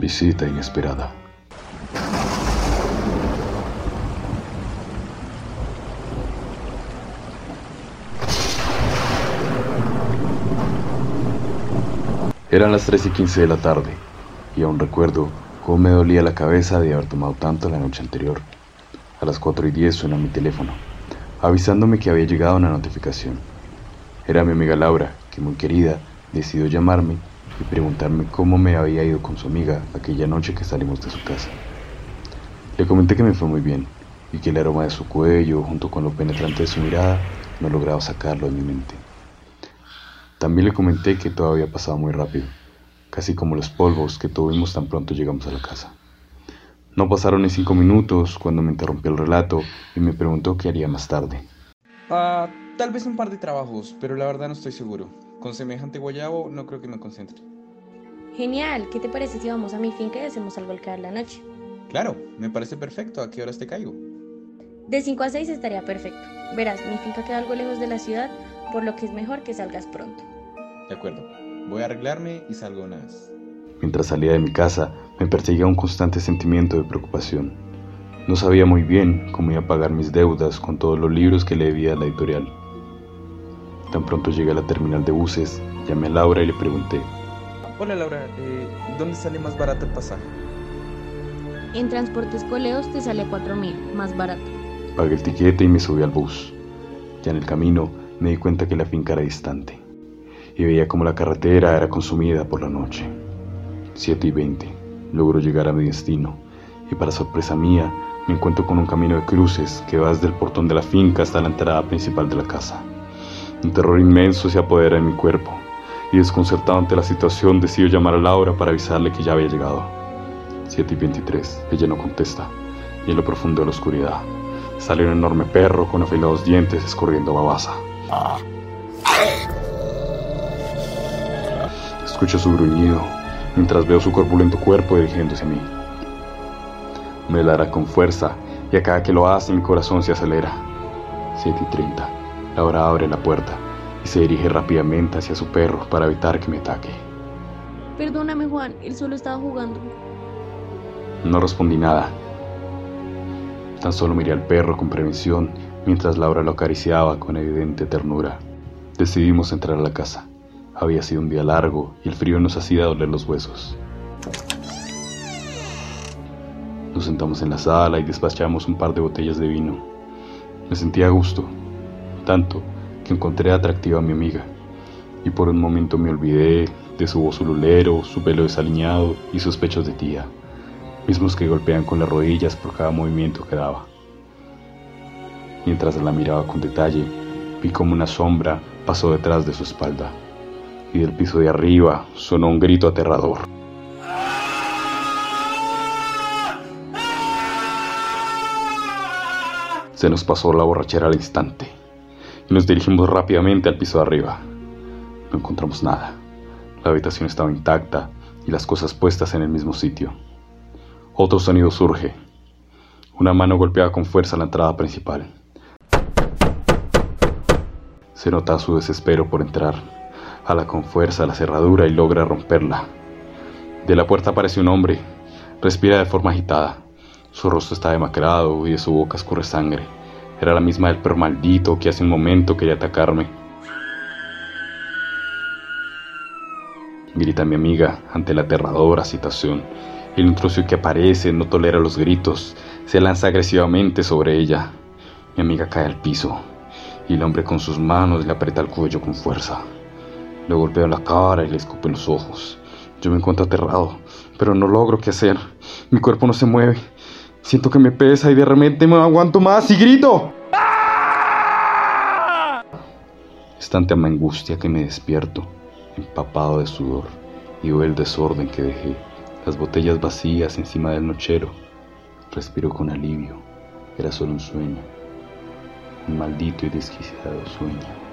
Visita inesperada. Eran las 3 y 15 de la tarde, y aún recuerdo cómo me dolía la cabeza de haber tomado tanto la noche anterior. A las 4 y 10 suena mi teléfono, avisándome que había llegado una notificación. Era mi amiga Laura, que muy querida decidió llamarme y preguntarme cómo me había ido con su amiga aquella noche que salimos de su casa. Le comenté que me fue muy bien y que el aroma de su cuello, junto con lo penetrante de su mirada, no lograba sacarlo de mi mente. También le comenté que todo había pasado muy rápido, casi como los polvos que tuvimos tan pronto llegamos a la casa. No pasaron ni cinco minutos cuando me interrumpió el relato y me preguntó qué haría más tarde. Ah, tal vez un par de trabajos, pero la verdad no estoy seguro. Con semejante guayabo no creo que me concentre. Genial, ¿qué te parece si vamos a mi finca y hacemos algo al caer la noche? Claro, me parece perfecto. ¿A qué horas te caigo? De 5 a 6 estaría perfecto. Verás, mi finca queda algo lejos de la ciudad, por lo que es mejor que salgas pronto. De acuerdo. Voy a arreglarme y salgo una vez. Mientras salía de mi casa, me perseguía un constante sentimiento de preocupación. No sabía muy bien cómo iba a pagar mis deudas con todos los libros que le debía a la editorial. Tan pronto llegué a la terminal de buses, llamé a Laura y le pregunté. Hola Laura, eh, ¿dónde sale más barato el pasaje? En Transportes Coleos te sale 4.000, más barato. Pagué el tiquete y me subí al bus. Ya en el camino me di cuenta que la finca era distante y veía como la carretera era consumida por la noche. 7 y 20. Logro llegar a mi destino y para sorpresa mía me encuentro con un camino de cruces que va desde el portón de la finca hasta la entrada principal de la casa. Un terror inmenso se apodera de mi cuerpo y desconcertado ante la situación decido llamar a Laura para avisarle que ya había llegado. 7 y 23. Ella no contesta y en lo profundo de la oscuridad sale un enorme perro con afilados dientes escurriendo babasa. Escucho su gruñido mientras veo su corpulento cuerpo dirigiéndose a mí. Me ladra con fuerza y a cada que lo hace mi corazón se acelera. 7 y 30. Laura abre la puerta y se dirige rápidamente hacia su perro para evitar que me ataque. Perdóname Juan, él solo estaba jugando. No respondí nada. Tan solo miré al perro con prevención mientras Laura lo acariciaba con evidente ternura. Decidimos entrar a la casa. Había sido un día largo y el frío nos hacía doler los huesos. Nos sentamos en la sala y despachamos un par de botellas de vino. Me sentía a gusto, tanto encontré atractiva a mi amiga, y por un momento me olvidé de su voz ululero, su pelo desaliñado y sus pechos de tía, mismos que golpean con las rodillas por cada movimiento que daba. Mientras la miraba con detalle, vi como una sombra pasó detrás de su espalda, y del piso de arriba sonó un grito aterrador. Se nos pasó la borrachera al instante nos dirigimos rápidamente al piso de arriba. No encontramos nada. La habitación estaba intacta y las cosas puestas en el mismo sitio. Otro sonido surge. Una mano golpeaba con fuerza la entrada principal. Se nota su desespero por entrar. Jala con fuerza la cerradura y logra romperla. De la puerta aparece un hombre. Respira de forma agitada. Su rostro está demacrado y de su boca escurre sangre. Era la misma del perro maldito que hace un momento quería atacarme. Grita mi amiga ante la aterradora situación. El intruso que aparece no tolera los gritos. Se lanza agresivamente sobre ella. Mi amiga cae al piso y el hombre con sus manos le aprieta el cuello con fuerza. Le golpea la cara y le escupe los ojos. Yo me encuentro aterrado, pero no logro qué hacer. Mi cuerpo no se mueve. Siento que me pesa y de repente me aguanto más y grito. Es tanta mi angustia que me despierto, empapado de sudor, y veo el desorden que dejé, las botellas vacías encima del nochero. Respiro con alivio. Era solo un sueño, un maldito y desquiciado sueño.